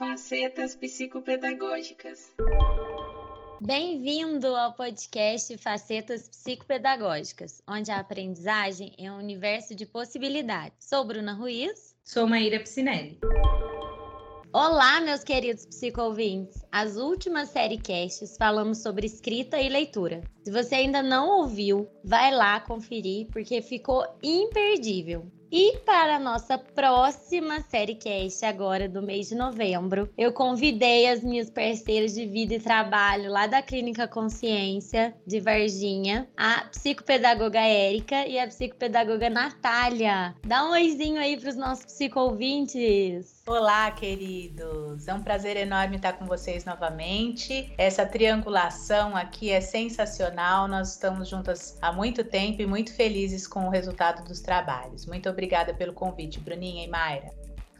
Facetas Psicopedagógicas. Bem-vindo ao podcast Facetas Psicopedagógicas, onde a aprendizagem é um universo de possibilidades. Sou Bruna Ruiz. Sou Maíra Piscinelli. Olá, meus queridos psicovintes! As últimas casts falamos sobre escrita e leitura. Se você ainda não ouviu, vai lá conferir porque ficou imperdível. E para a nossa próxima série cast agora do mês de novembro, eu convidei as minhas parceiras de vida e trabalho lá da Clínica Consciência de Varginha, a psicopedagoga Érica e a psicopedagoga Natália. Dá um oizinho aí para os nossos psicovintes. Olá, queridos! É um prazer enorme estar com vocês novamente. Essa triangulação aqui é sensacional. Nós estamos juntas há muito tempo e muito felizes com o resultado dos trabalhos. Muito obrigada pelo convite, Bruninha e Mayra.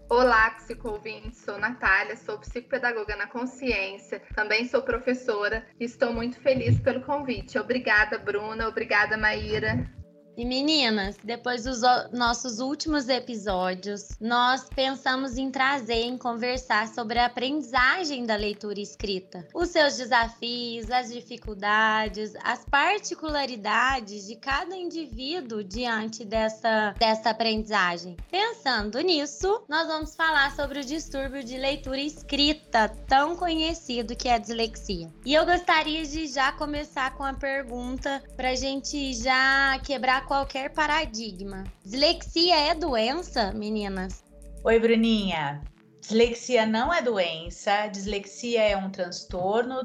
Olá, psicoouvintes. Sou Natália, sou psicopedagoga na Consciência, também sou professora e estou muito feliz pelo convite. Obrigada, Bruna. Obrigada, Maíra. E meninas, depois dos nossos últimos episódios, nós pensamos em trazer, em conversar sobre a aprendizagem da leitura escrita, os seus desafios, as dificuldades, as particularidades de cada indivíduo diante dessa, dessa aprendizagem. Pensando nisso, nós vamos falar sobre o distúrbio de leitura escrita, tão conhecido que é a dislexia. E eu gostaria de já começar com a pergunta para a gente já quebrar qualquer paradigma. Dislexia é doença, meninas? Oi, Bruninha. Dislexia não é doença, dislexia é um transtorno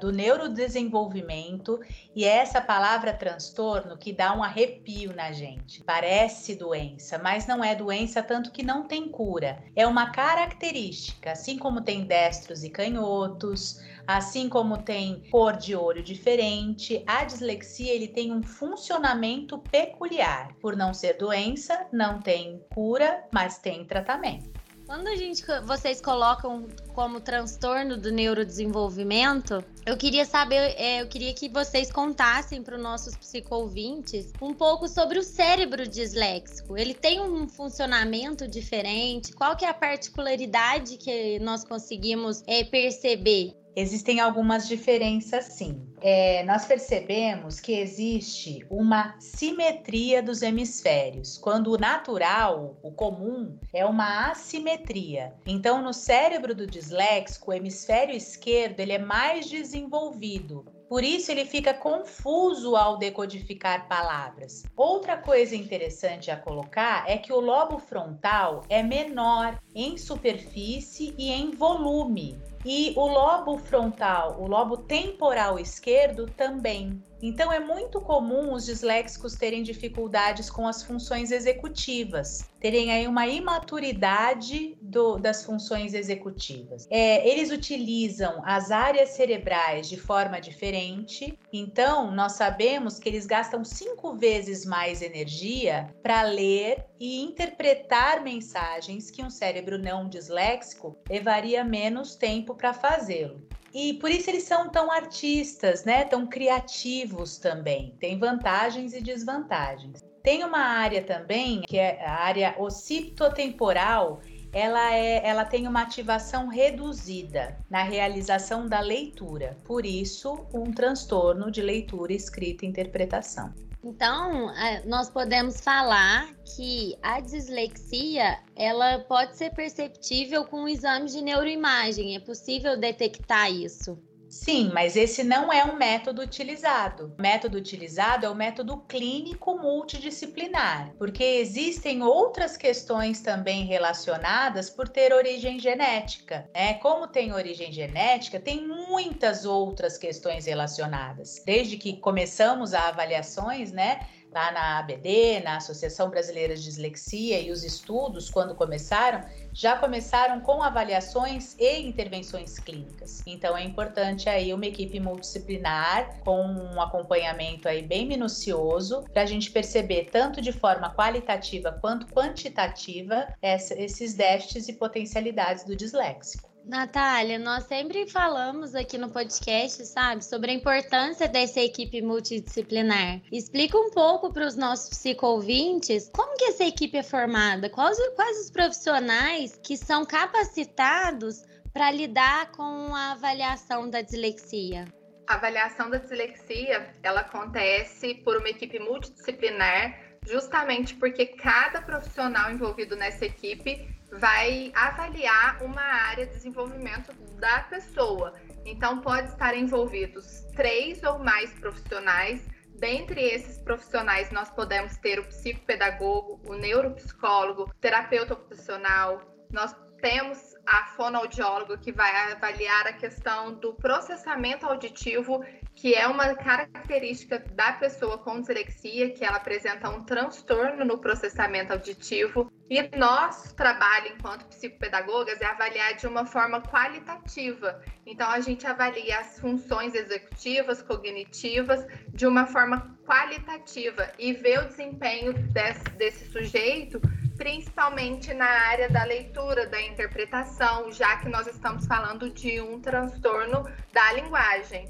do neurodesenvolvimento e é essa palavra transtorno que dá um arrepio na gente. Parece doença, mas não é doença, tanto que não tem cura. É uma característica, assim como tem destros e canhotos, assim como tem cor de olho diferente, a dislexia ele tem um funcionamento peculiar. Por não ser doença, não tem cura, mas tem tratamento. Quando a gente, vocês colocam como transtorno do neurodesenvolvimento, eu queria saber, é, eu queria que vocês contassem para os nossos psicoouvintes um pouco sobre o cérebro disléxico. Ele tem um funcionamento diferente? Qual que é a particularidade que nós conseguimos é, perceber? Existem algumas diferenças, sim. É, nós percebemos que existe uma simetria dos hemisférios, quando o natural, o comum, é uma assimetria. Então, no cérebro do disléxico, o hemisfério esquerdo ele é mais desenvolvido, por isso ele fica confuso ao decodificar palavras. Outra coisa interessante a colocar é que o lobo frontal é menor em superfície e em volume. E o lobo frontal, o lobo temporal esquerdo também. Então é muito comum os disléxicos terem dificuldades com as funções executivas, terem aí uma imaturidade do, das funções executivas. É, eles utilizam as áreas cerebrais de forma diferente, então nós sabemos que eles gastam cinco vezes mais energia para ler e interpretar mensagens que um cérebro não disléxico levaria menos tempo para fazê-lo. E por isso eles são tão artistas, né? Tão criativos também. Tem vantagens e desvantagens. Tem uma área também, que é a área occipitotemporal, ela, é, ela tem uma ativação reduzida na realização da leitura, por isso, um transtorno de leitura, escrita e interpretação. Então, é, nós podemos falar que a dislexia ela pode ser perceptível com o exame de neuroimagem. É possível detectar isso? Sim, mas esse não é um método utilizado. O método utilizado é o método clínico multidisciplinar, porque existem outras questões também relacionadas por ter origem genética. Né? Como tem origem genética, tem muitas outras questões relacionadas. Desde que começamos a avaliações, né? Lá na ABD, na Associação Brasileira de Dislexia, e os estudos, quando começaram, já começaram com avaliações e intervenções clínicas. Então é importante aí uma equipe multidisciplinar com um acompanhamento aí bem minucioso para a gente perceber tanto de forma qualitativa quanto quantitativa esses déficits e potencialidades do disléxico. Natália, nós sempre falamos aqui no podcast, sabe, sobre a importância dessa equipe multidisciplinar. Explica um pouco para os nossos psico-ouvintes como que essa equipe é formada, quais, quais os profissionais que são capacitados para lidar com a avaliação da dislexia? A avaliação da dislexia, ela acontece por uma equipe multidisciplinar, justamente porque cada profissional envolvido nessa equipe vai avaliar uma área de desenvolvimento da pessoa. Então, pode estar envolvidos três ou mais profissionais. Dentre esses profissionais, nós podemos ter o psicopedagogo, o neuropsicólogo, terapeuta ocupacional, nós temos a fonoaudióloga que vai avaliar a questão do processamento auditivo, que é uma característica da pessoa com dislexia, que ela apresenta um transtorno no processamento auditivo. E nosso trabalho enquanto psicopedagogas é avaliar de uma forma qualitativa. Então a gente avalia as funções executivas, cognitivas, de uma forma qualitativa e vê o desempenho desse, desse sujeito principalmente na área da leitura, da interpretação, já que nós estamos falando de um transtorno da linguagem.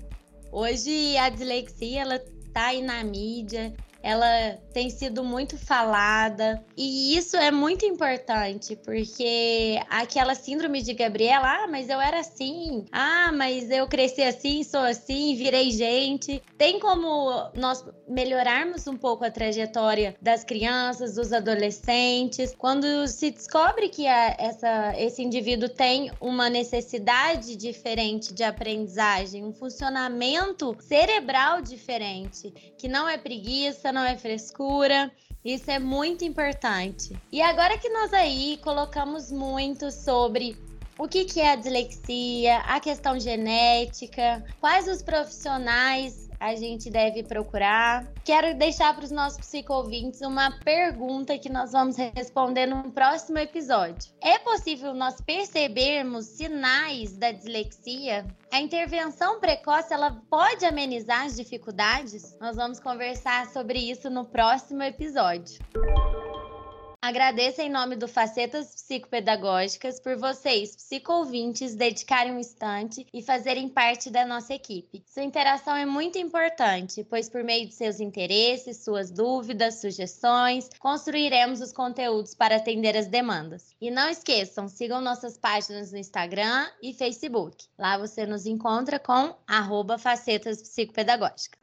Hoje a dislexia ela tá aí na mídia, ela tem sido muito falada. E isso é muito importante porque aquela síndrome de Gabriela, ah, mas eu era assim, ah, mas eu cresci assim, sou assim, virei gente. Tem como nós melhorarmos um pouco a trajetória das crianças, dos adolescentes, quando se descobre que a, essa, esse indivíduo tem uma necessidade diferente de aprendizagem, um funcionamento cerebral diferente, que não é preguiça, não é frescura. Isso é muito importante. E agora que nós aí colocamos muito sobre o que, que é a dislexia, a questão genética, quais os profissionais a gente deve procurar. Quero deixar para os nossos psicovintes uma pergunta que nós vamos responder no próximo episódio. É possível nós percebermos sinais da dislexia? A intervenção precoce ela pode amenizar as dificuldades? Nós vamos conversar sobre isso no próximo episódio. Agradeço em nome do Facetas Psicopedagógicas por vocês, psicoouvintes, dedicarem um instante e fazerem parte da nossa equipe. Sua interação é muito importante, pois por meio de seus interesses, suas dúvidas, sugestões, construiremos os conteúdos para atender as demandas. E não esqueçam, sigam nossas páginas no Instagram e Facebook. Lá você nos encontra com arroba Facetas Psicopedagógicas.